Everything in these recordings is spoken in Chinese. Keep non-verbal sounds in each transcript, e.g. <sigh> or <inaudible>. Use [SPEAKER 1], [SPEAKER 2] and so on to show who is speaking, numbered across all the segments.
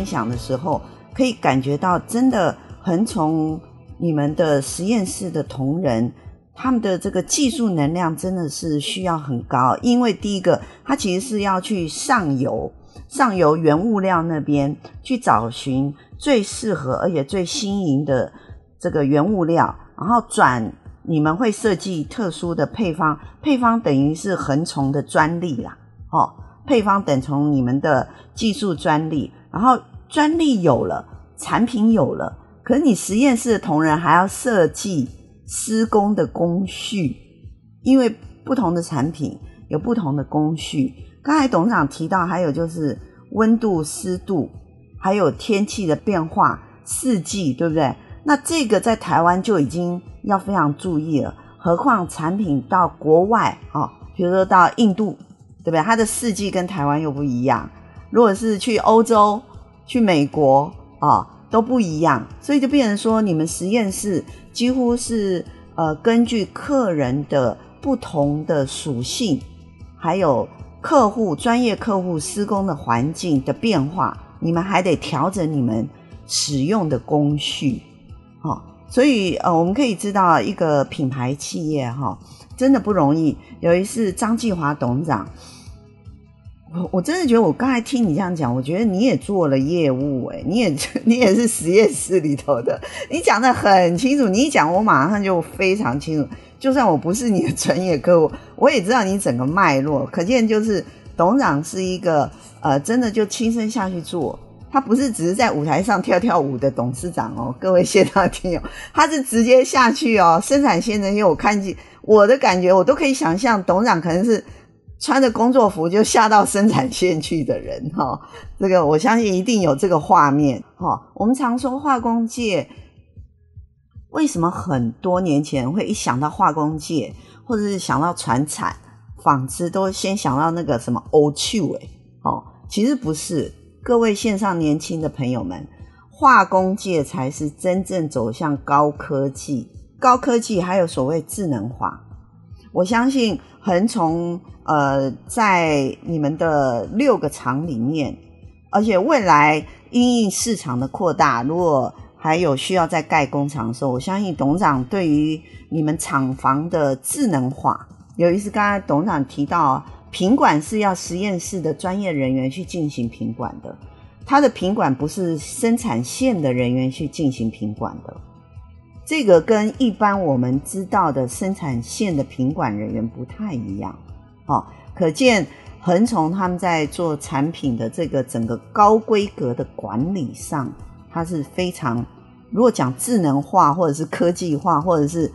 [SPEAKER 1] 分享的时候，可以感觉到真的很从你们的实验室的同仁，他们的这个技术能量真的是需要很高，因为第一个，他其实是要去上游，上游原物料那边去找寻最适合而且最新颖的这个原物料，然后转。你们会设计特殊的配方，配方等于是横从的专利啦，哦，配方等从你们的技术专利，然后专利有了，产品有了，可是你实验室的同仁还要设计施工的工序，因为不同的产品有不同的工序。刚才董事长提到，还有就是温度、湿度，还有天气的变化，四季，对不对？那这个在台湾就已经要非常注意了，何况产品到国外啊，比如说到印度，对不对？它的四季跟台湾又不一样。如果是去欧洲、去美国啊，都不一样，所以就变成说，你们实验室几乎是呃根据客人的不同的属性，还有客户专业客户施工的环境的变化，你们还得调整你们使用的工序。哦，所以呃，我们可以知道一个品牌企业哈，真的不容易。有一次张继华董事长，我我真的觉得，我刚才听你这样讲，我觉得你也做了业务诶，你也 <laughs> 你也是实验室里头的，你讲得很清楚，你一讲我马上就非常清楚。就算我不是你的专业客户，我也知道你整个脉络。可见就是董事长是一个呃，真的就亲身下去做。他不是只是在舞台上跳跳舞的董事长哦，各位现场听友，他是直接下去哦，生产线那些我看见，我的感觉我都可以想象，董事长可能是穿着工作服就下到生产线去的人哈、哦，这个我相信一定有这个画面哈、哦。我们常说化工界，为什么很多年前会一想到化工界，或者是想到传产、纺织，都先想到那个什么欧趣味哦，其实不是。各位线上年轻的朋友们，化工界才是真正走向高科技，高科技还有所谓智能化。我相信恒从呃，在你们的六个厂里面，而且未来因应市场的扩大，如果还有需要再盖工厂的时候，我相信董事长对于你们厂房的智能化，有一次刚才董事长提到。品管是要实验室的专业人员去进行品管的，他的品管不是生产线的人员去进行品管的，这个跟一般我们知道的生产线的品管人员不太一样。哦，可见恒从他们在做产品的这个整个高规格的管理上，它是非常，如果讲智能化或者是科技化或者是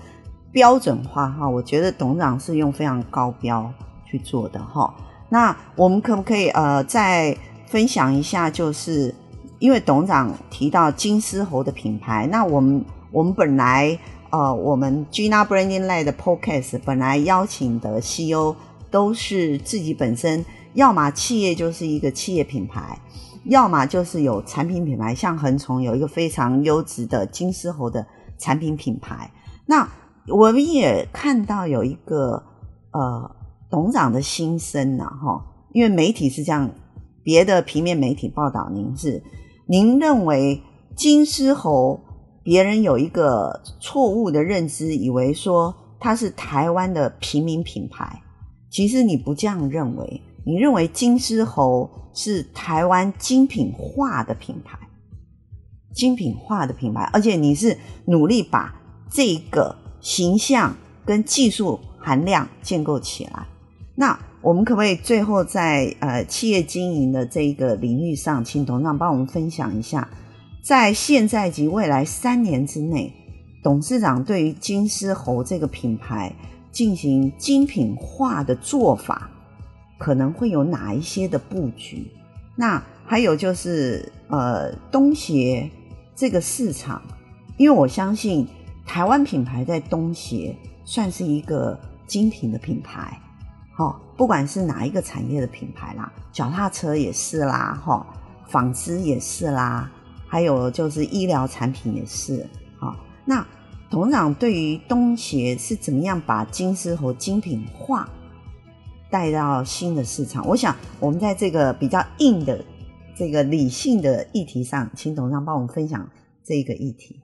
[SPEAKER 1] 标准化哈，我觉得董事长是用非常高标。去做的哈，那我们可不可以呃再分享一下？就是因为董事长提到金丝猴的品牌，那我们我们本来呃我们 Gina Branding Lab 的 Podcast 本来邀请的 CEO 都是自己本身，要么企业就是一个企业品牌，要么就是有产品品牌，像恒从有一个非常优质的金丝猴的产品品牌。那我们也看到有一个呃。董事长的心声呐，哈，因为媒体是这样，别的平面媒体报道您是，您认为金丝猴，别人有一个错误的认知，以为说它是台湾的平民品牌，其实你不这样认为，你认为金丝猴是台湾精品化的品牌，精品化的品牌，而且你是努力把这个形象跟技术含量建构起来。那我们可不可以最后在呃企业经营的这个领域上，请董事长帮我们分享一下，在现在及未来三年之内，董事长对于金丝猴这个品牌进行精品化的做法，可能会有哪一些的布局？那还有就是呃东协这个市场，因为我相信台湾品牌在东协算是一个精品的品牌。哦，不管是哪一个产业的品牌啦，脚踏车也是啦，哈，纺织也是啦，还有就是医疗产品也是。好，那董事长对于东协是怎么样把金丝猴精品化带到新的市场？我想我们在这个比较硬的这个理性的议题上，请董事长帮我们分享这个议题。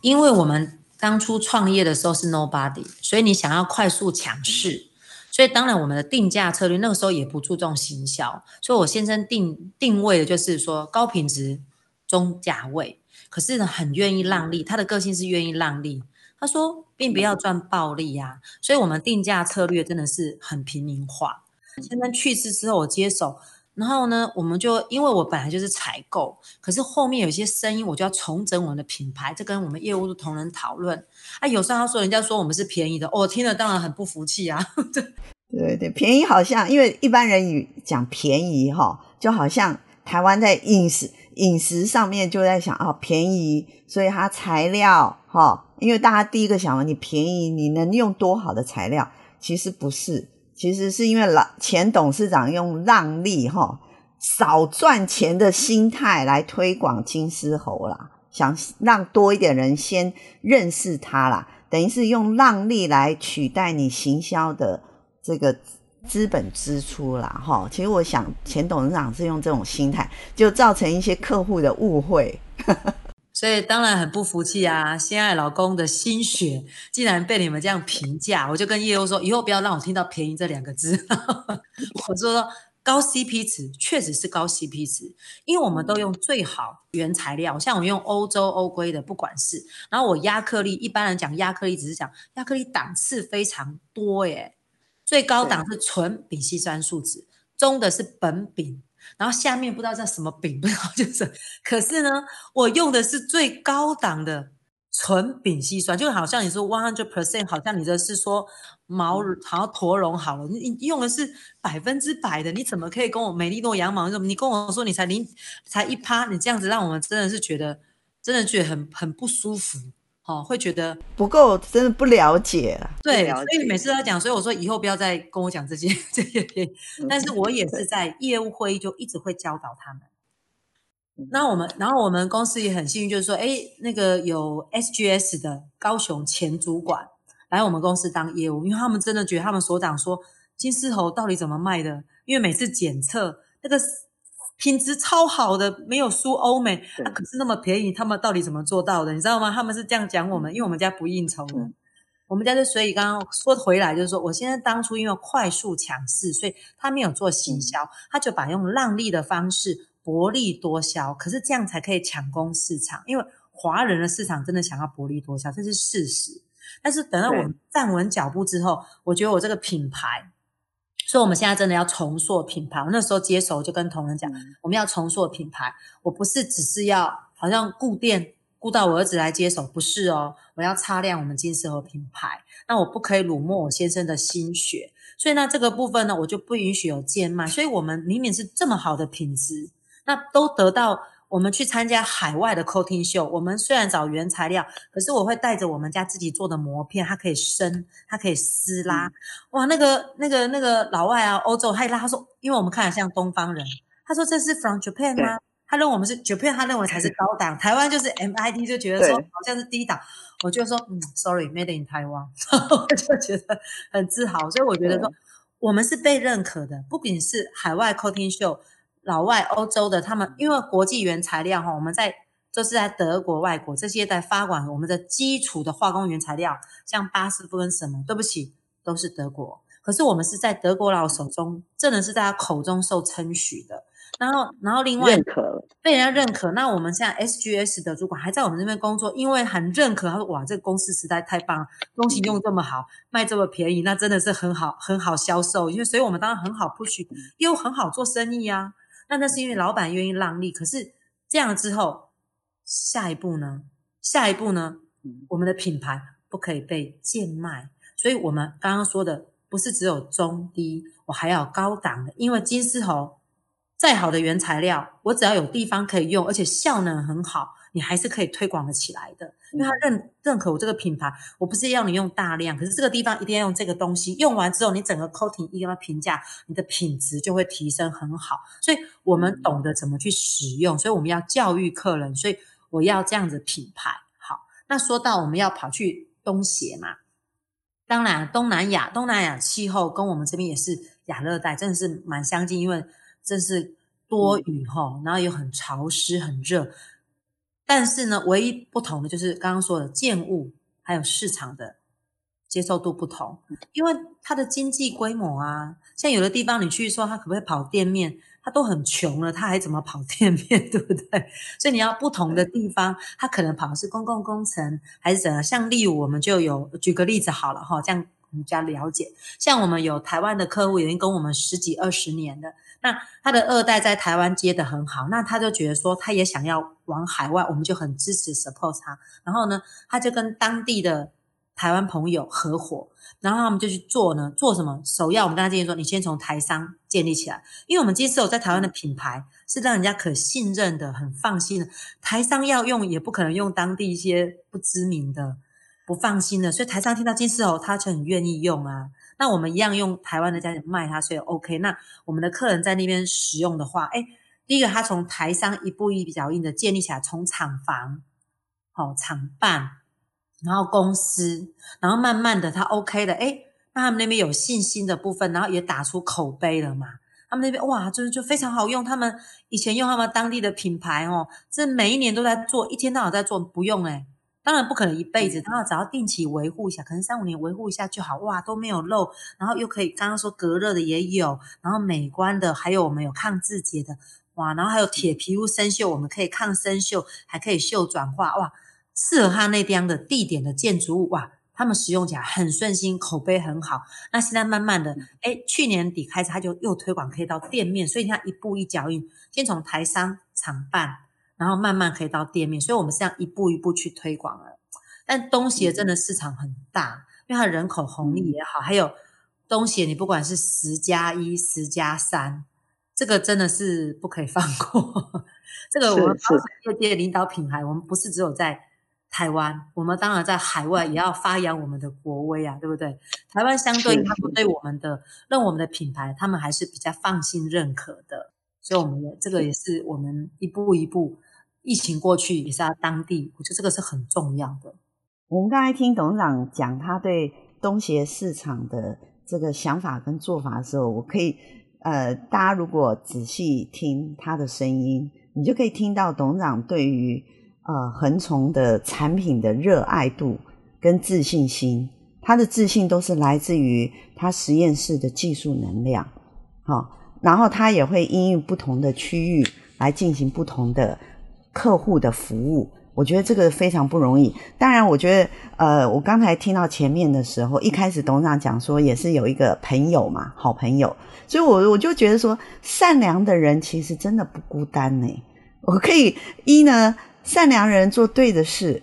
[SPEAKER 2] 因为我们当初创业的时候是 nobody，所以你想要快速抢市，所以当然我们的定价策略那个时候也不注重行销，所以我先生定定位的就是说高品质中价位，可是呢很愿意让利，他的个性是愿意让利。他说并不要赚暴利呀、啊，所以我们定价策略真的是很平民化。先生去世之后我接手。然后呢，我们就因为我本来就是采购，可是后面有些声音，我就要重整我们的品牌，这跟我们业务的同仁讨论。啊，有时候他说人家说我们是便宜的，我、哦、听了当然很不服气啊。<laughs>
[SPEAKER 1] 对对，便宜好像因为一般人语讲便宜哈，就好像台湾在饮食饮食上面就在想啊、便宜，所以它材料哈，因为大家第一个想你便宜，你能用多好的材料？其实不是。其实是因为老前董事长用让利哈少赚钱的心态来推广金丝猴啦，想让多一点人先认识他啦，等于是用让利来取代你行销的这个资本支出啦哈。其实我想前董事长是用这种心态，就造成一些客户的误会。<laughs>
[SPEAKER 2] 所以当然很不服气啊！心爱老公的心血竟然被你们这样评价，我就跟业务说，以后不要让我听到“便宜”这两个字。<laughs> 我说高 CP 值确实是高 CP 值，因为我们都用最好原材料，像我用欧洲欧规的，不管是，然后我压克力，一般人讲压克力只是讲压克力档次非常多耶，最高档是纯丙烯酸树脂，中的是苯丙。然后下面不知道叫什么丙，不知道就是，可是呢，我用的是最高档的纯丙烯酸，就好像你说 one hundred percent，好像你的是说毛好像驼绒好了，你你用的是百分之百的，你怎么可以跟我美利诺羊毛？你跟我说你才零才一趴，你这样子让我们真的是觉得真的觉得很很不舒服。哦，会觉得
[SPEAKER 1] 不够，真的不了解。
[SPEAKER 2] 对，所以每次都在讲，所以我说以后不要再跟我讲这些 <laughs> 这些。但是我也是在业务会议就一直会教导他们。那我们，然后我们公司也很幸运，就是说，哎，那个有 SGS 的高雄前主管来我们公司当业务，因为他们真的觉得他们所长说金丝猴到底怎么卖的？因为每次检测那个。品质超好的，没有输欧美，啊，可是那么便宜，他们到底怎么做到的？你知道吗？他们是这样讲我们，因为我们家不应酬的，嗯、我们家就所以刚刚说回来就是说，我现在当初因为快速抢市，所以他没有做行销，嗯、他就把用让利的方式薄利多销，可是这样才可以抢攻市场，因为华人的市场真的想要薄利多销，这是事实。但是等到我们站稳脚步之后，我觉得我这个品牌。所以我们现在真的要重塑品牌。我那时候接手就跟同仁讲，我们要重塑品牌。我不是只是要好像固店顾到我儿子来接手，不是哦。我要擦亮我们金丝猴品牌。那我不可以辱没我先生的心血。所以那这个部分呢，我就不允许有贱卖。所以我们明明是这么好的品质，那都得到。我们去参加海外的 coating show，我们虽然找原材料，可是我会带着我们家自己做的膜片，它可以伸，它可以撕拉。哇，那个那个那个老外啊，欧洲他一拉，他说，因为我们看着像东方人，他说这是 from Japan 吗？他认为我们是 Japan，他认为才是高档，台湾就是 MID，就觉得说好像是低档。我就说，嗯，sorry，made in Taiwan，<laughs> 我就觉得很自豪。所以我觉得说，我们是被认可的，不仅是海外 coating show。老外、欧洲的他们，因为国际原材料哈，我们在就是在德国、外国这些在发管我们的基础的化工原材料，像巴斯夫跟什么，对不起，都是德国。可是我们是在德国佬手中，真的是在他口中受称许的。然后，然后另外
[SPEAKER 1] 认可
[SPEAKER 2] 被人家认可。那我们现在 SGS 的主管还在我们这边工作，因为很认可。他说：“哇，这个公司实在太棒了，东西用这么好，卖这么便宜，那真的是很好，很好销售。因为所以我们当然很好 push，又很好做生意呀、啊。”那那是因为老板愿意让利，可是这样之后，下一步呢？下一步呢？我们的品牌不可以被贱卖，所以我们刚刚说的不是只有中低，我还要高档的，因为金丝猴再好的原材料，我只要有地方可以用，而且效能很好。你还是可以推广得起来的，因为他认认可我这个品牌。我不是要你用大量，可是这个地方一定要用这个东西。用完之后，你整个 coating 一定要评价，你的品质就会提升很好。所以我们懂得怎么去使用，所以我们要教育客人。所以我要这样子品牌好。那说到我们要跑去东协嘛，当然东南亚，东南亚气候跟我们这边也是亚热带，真的是蛮相近，因为真是。多雨哈，然后又很潮湿很热。但是呢，唯一不同的就是刚刚说的建物还有市场的接受度不同，因为它的经济规模啊，像有的地方你去说它可不可以跑店面，它都很穷了，它还怎么跑店面，<laughs> 对不对？所以你要不同的地方，它可能跑的是公共工程还是怎样？像例如我们就有举个例子好了哈，这样你比较了解。像我们有台湾的客户已经跟我们十几二十年的。那他的二代在台湾接得很好，那他就觉得说他也想要往海外，我们就很支持 support 他。然后呢，他就跟当地的台湾朋友合伙，然后他们就去做呢，做什么？首要我们跟他建议说，你先从台商建立起来，因为我们今天是有在台湾的品牌，是让人家可信任的、很放心的。台商要用也不可能用当地一些不知名的、不放心的，所以台商听到金丝猴，他就很愿意用啊。那我们一样用台湾的价钱卖它，所以 OK。那我们的客人在那边使用的话，哎，第一个他从台商一步一脚印的建立起来，从厂房、好、哦、厂办，然后公司，然后慢慢的他 OK 的，哎，那他们那边有信心的部分，然后也打出口碑了嘛。他们那边哇，就是就非常好用。他们以前用他们当地的品牌哦，这每一年都在做，一天到晚在做，不用哎。当然不可能一辈子，他要只要定期维护一下，可能三五年维护一下就好。哇，都没有漏，然后又可以刚刚说隔热的也有，然后美观的，还有我们有抗自洁的，哇，然后还有铁皮屋生锈，我们可以抗生锈，还可以锈转化，哇，适合他那边的地点的建筑物，哇，他们使用起来很顺心，口碑很好。那现在慢慢的，哎，去年底开始他就又推广可以到店面，所以你看一步一脚印，先从台商厂办。然后慢慢可以到店面，所以我们是这样一步一步去推广了。但东协真的市场很大，因为它人口红利也好，还有东协你不管是十加一、十加三，这个真的是不可以放过。这个我们是业界领导品牌，我们不是只有在台湾，我们当然在海外也要发扬我们的国威啊，对不对？台湾相对他们对我们的认我们的品牌，他们还是比较放心认可的。所以我们也这个也是我们一步一步。疫情过去也是他当地，我觉得这个是很重要的。
[SPEAKER 1] 我们刚才听董事长讲他对东协市场的这个想法跟做法的时候，我可以呃，大家如果仔细听他的声音，你就可以听到董事长对于呃恒虫的产品的热爱度跟自信心，他的自信都是来自于他实验室的技术能量。好、然后他也会因应不同的区域来进行不同的。客户的服务，我觉得这个非常不容易。当然，我觉得，呃，我刚才听到前面的时候，一开始董事长讲说，也是有一个朋友嘛，好朋友，所以我我就觉得说，善良的人其实真的不孤单呢。我可以一呢，善良人做对的事，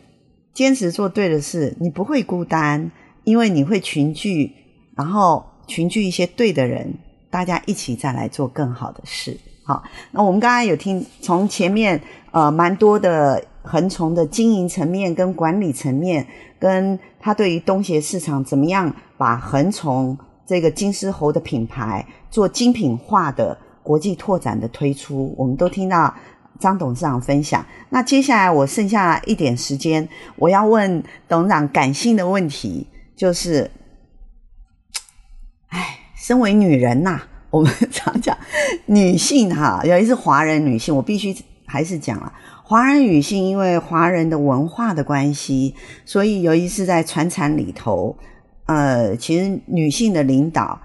[SPEAKER 1] 坚持做对的事，你不会孤单，因为你会群聚，然后群聚一些对的人，大家一起再来做更好的事。好，那我们刚刚有听从前面呃蛮多的恒虫的经营层面跟管理层面，跟他对于东协市场怎么样把恒虫这个金丝猴的品牌做精品化的国际拓展的推出，我们都听到张董事长分享。那接下来我剩下一点时间，我要问董事长感性的问题，就是，哎，身为女人呐、我们常讲女性哈，<laughs> 尤其是华人女性，我必须还是讲了，华人女性因为华人的文化的关系，所以尤其是在传产里头，呃，其实女性的领导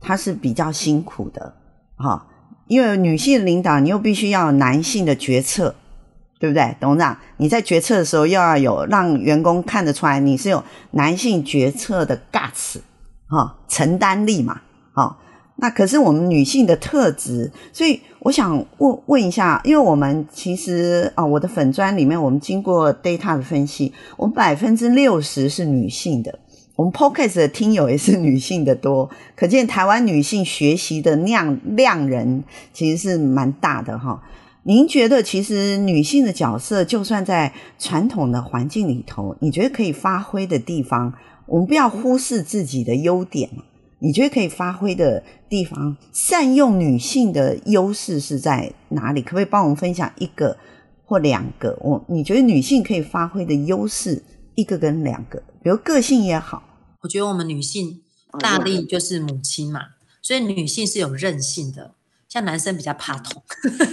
[SPEAKER 1] 她是比较辛苦的哈，因为女性的领导你又必须要有男性的决策，对不对？董事长，你在决策的时候又要有让员工看得出来你是有男性决策的 guts 哈，承担力嘛，哈。那可是我们女性的特质，所以我想问问一下，因为我们其实啊、我的粉专里面，我们经过 data 的分析，我们百分之六十是女性的，我们 Podcast 的听友也是女性的多，<laughs> 可见台湾女性学习的量量人其实是蛮大的哈。您觉得其实女性的角色，就算在传统的环境里头，你觉得可以发挥的地方，我们不要忽视自己的优点。你觉得可以发挥的地方，善用女性的优势是在哪里？可不可以帮我们分享一个或两个？我你觉得女性可以发挥的优势，一个跟两个，比如个性也好。
[SPEAKER 2] 我觉得我们女性大力就是母亲嘛，所以女性是有韧性的。像男生比较怕痛，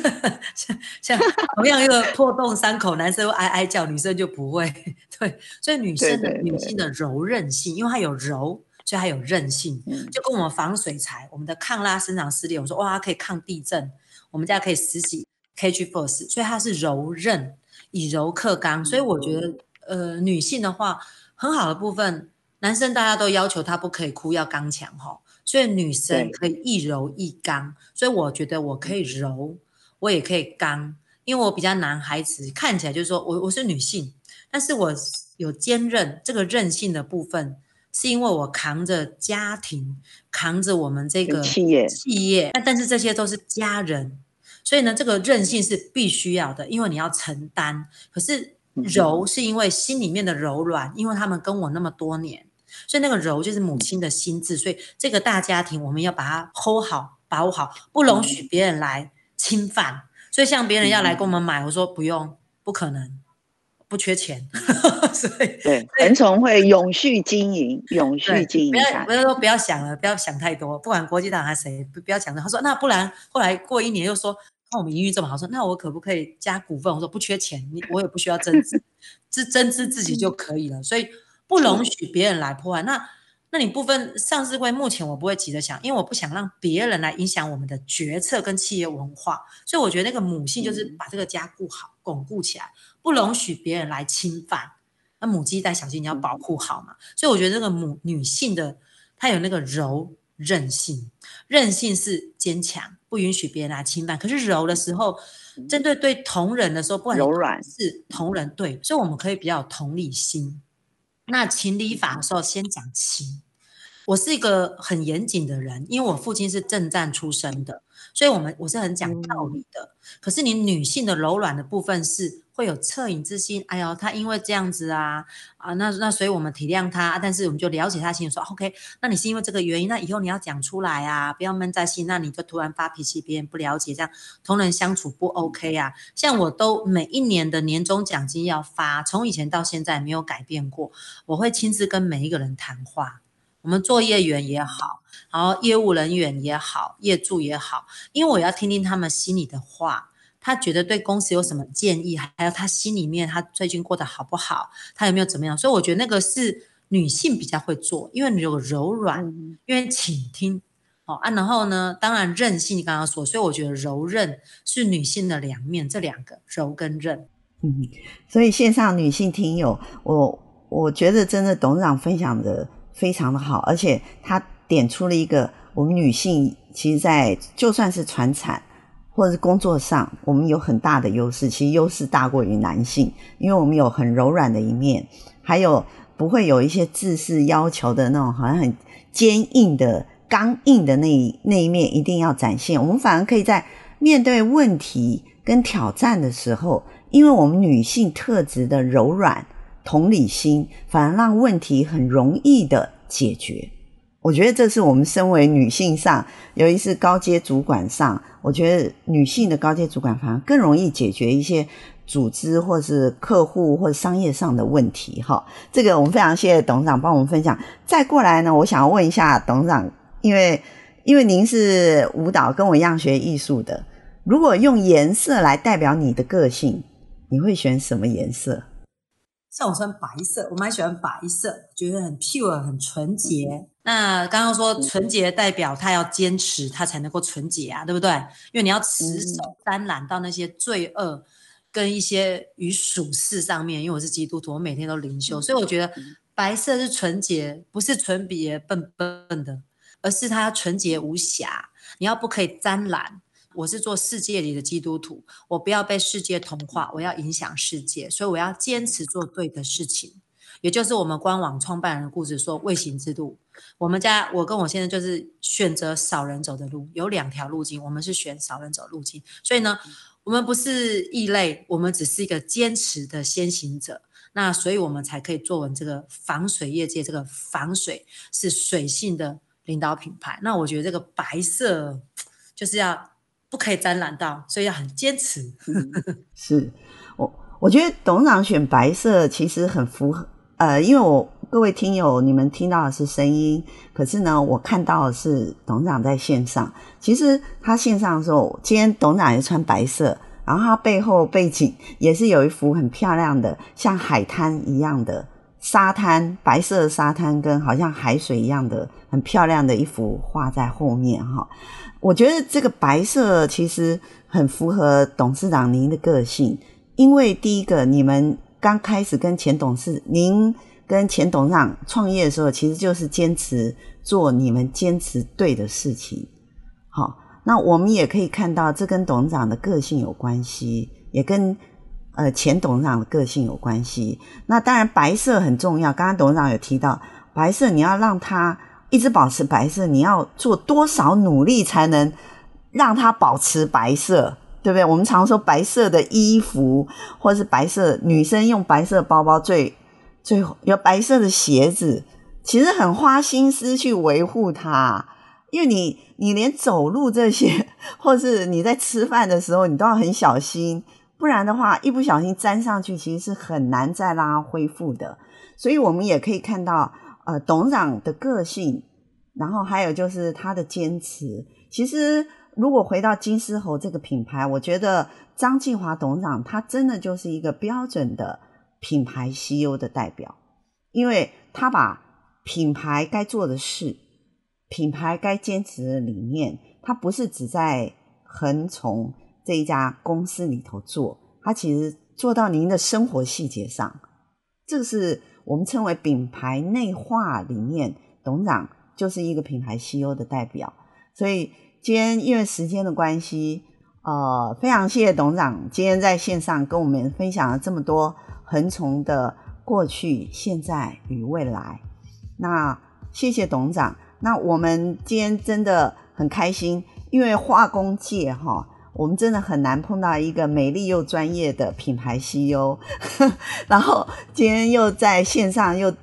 [SPEAKER 2] <laughs> 像像同样一个破洞伤口，男生会哀哀叫，女生就不会。对，所以女生的女性的柔韧性，因为它有柔，所以它有韧性，就跟我们防水材，我们的抗拉伸长撕裂，我说哇，它可以抗地震，我们家可以十几 kg force，所以它是柔韧，以柔克刚。所以我觉得，呃，女性的话，很好的部分，男生大家都要求他不可以哭，要刚强哈。所以女生可以一柔一刚，所以我觉得我可以柔，我也可以刚，因为我比较男孩子，看起来就是说我我是女性，但是我有坚韧这个韧性的部分，是因为我扛着家庭，扛着我们这个企业企业，但但是这些都是家人，所以呢，这个韧性是必须要的，因为你要承担。可是柔是因为心里面的柔软，因为他们跟我那么多年。所以那个柔就是母亲的心智，所以这个大家庭我们要把它 hold 好、把握好，不容许别人来侵犯。所以像别人要来跟我们买，我说不用，不可能，不缺钱。<laughs> 所以
[SPEAKER 3] 对，恒崇会永续经营，永续经营。不
[SPEAKER 2] 要不要说不要想了，不要想太多。不管国际党还是谁，不不要想了。他说那不然后来过一年又说，看我们营运这么好，说那我可不可以加股份？我说不缺钱，你我也不需要增资，<laughs> 自增资自己就可以了。所以。不容许别人来破坏。那，那你部分上市会目前我不会急着想，因为我不想让别人来影响我们的决策跟企业文化。所以我觉得那个母性就是把这个家顾好、巩固起来，不容许别人来侵犯。那母鸡带小鸡，你要保护好嘛。所以我觉得这个母女性的，她有那个柔韧性，韧性是坚强，不允许别人来侵犯。可是柔的时候，针对对同人的时候，不管柔软是同人对，所以我们可以比较有同理心。那情理法的时候，先讲情。我是一个很严谨的人，因为我父亲是政战出身的，所以我们我是很讲道理的。可是你女性的柔软的部分是。会有恻隐之心，哎呦，她因为这样子啊啊，那那所以我们体谅她，但是我们就了解她心里说，OK，那你是因为这个原因，那以后你要讲出来啊，不要闷在心，那你就突然发脾气，别人不了解，这样同人相处不 OK 啊。像我都每一年的年终奖金要发，从以前到现在没有改变过，我会亲自跟每一个人谈话，我们作业员也好，然后业务人员也好，业主也好，因为我要听听他们心里的话。他觉得对公司有什么建议，还有他心里面他最近过得好不好，他有没有怎么样？所以我觉得那个是女性比较会做，因为你有柔软，嗯、因为倾听哦啊，然后呢，当然韧性你刚刚说，所以我觉得柔韧是女性的两面，这两个柔跟韧。
[SPEAKER 1] 嗯，所以线上女性听友，我我觉得真的董事长分享的非常的好，而且他点出了一个我们女性其实，在就算是传产。或者是工作上，我们有很大的优势，其实优势大过于男性，因为我们有很柔软的一面，还有不会有一些制式要求的那种好像很坚硬的、刚硬的那一那一面一定要展现。我们反而可以在面对问题跟挑战的时候，因为我们女性特质的柔软、同理心，反而让问题很容易的解决。我觉得这是我们身为女性上，尤其是高阶主管上，我觉得女性的高阶主管反而更容易解决一些组织或是客户或商业上的问题。哈，这个我们非常谢谢董事长帮我们分享。再过来呢，我想要问一下董事长，因为因为您是舞蹈，跟我一样学艺术的，如果用颜色来代表你的个性，你会选什么颜色？
[SPEAKER 2] 像我穿白色，我蛮喜欢白色，觉得很 pure，很纯洁。那刚刚说纯洁代表他要坚持，他才能够纯洁啊，对不对？因为你要持守沾染到那些罪恶跟一些与属事上面。因为我是基督徒，我每天都灵修，所以我觉得白色是纯洁，不是纯洁笨笨的，而是它纯洁无瑕。你要不可以沾染。我是做世界里的基督徒，我不要被世界同化，我要影响世界，所以我要坚持做对的事情。也就是我们官网创办人的故事说，未行之路。我们家我跟我先生就是选择少人走的路，有两条路径，我们是选少人走路径。所以呢，我们不是异类，我们只是一个坚持的先行者。那所以我们才可以做稳这个防水业界，这个防水是水性的领导品牌。那我觉得这个白色就是要。不可以沾染到，所以要很坚持。<laughs>
[SPEAKER 1] 是我，我觉得董事长选白色其实很符合，呃，因为我各位听友，你们听到的是声音，可是呢，我看到的是董事长在线上。其实他线上的时候，今天董事长也穿白色，然后他背后背景也是有一幅很漂亮的，像海滩一样的沙滩，白色的沙滩跟好像海水一样的很漂亮的一幅画在后面哈。我觉得这个白色其实很符合董事长您的个性，因为第一个，你们刚开始跟前董事您。跟前董事长创业的时候，其实就是坚持做你们坚持对的事情。好，那我们也可以看到，这跟董事长的个性有关系，也跟呃前董事长的个性有关系。那当然，白色很重要。刚刚董事长有提到，白色你要让它一直保持白色，你要做多少努力才能让它保持白色，对不对？我们常说白色的衣服，或是白色女生用白色包包最。最有白色的鞋子，其实很花心思去维护它，因为你你连走路这些，<laughs> 或是你在吃饭的时候，你都要很小心，不然的话，一不小心粘上去，其实是很难再让它恢复的。所以我们也可以看到，呃，董事长的个性，然后还有就是他的坚持。其实如果回到金丝猴这个品牌，我觉得张继华董事长他真的就是一个标准的。品牌 CEO 的代表，因为他把品牌该做的事、品牌该坚持的理念，他不是只在恒从这一家公司里头做，他其实做到您的生活细节上。这个是我们称为品牌内化理念。董事长就是一个品牌 CEO 的代表，所以今天因为时间的关系，呃，非常谢谢董事长今天在线上跟我们分享了这么多。恒从的过去、现在与未来，那谢谢董事长。那我们今天真的很开心，因为化工界哈，我们真的很难碰到一个美丽又专业的品牌 CEO。<laughs> 然后今天又在线上又，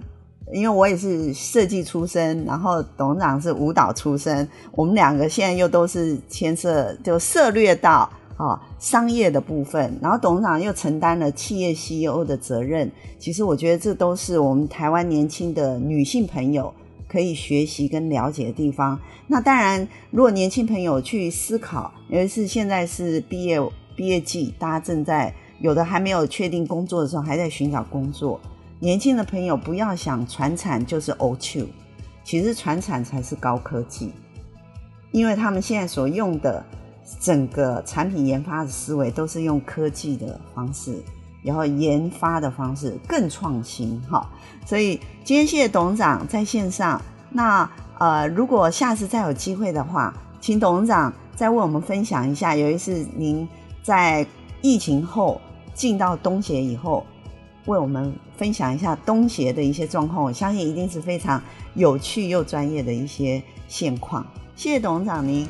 [SPEAKER 1] 因为我也是设计出身，然后董事长是舞蹈出身，我们两个现在又都是牵涉就涉猎到。啊，商业的部分，然后董事长又承担了企业 CEO 的责任。其实我觉得这都是我们台湾年轻的女性朋友可以学习跟了解的地方。那当然，如果年轻朋友去思考，尤其是现在是毕业毕业季，大家正在有的还没有确定工作的时候，还在寻找工作。年轻的朋友不要想传产就是 old shoe，其实传产才是高科技，因为他们现在所用的。整个产品研发的思维都是用科技的方式，然后研发的方式更创新哈。所以今天谢谢董事长在线上。那呃，如果下次再有机会的话，请董事长再为我们分享一下，有一次您在疫情后进到东协以后，为我们分享一下东协的一些状况。我相信一定是非常有趣又专业的一些现况。谢谢董事长您。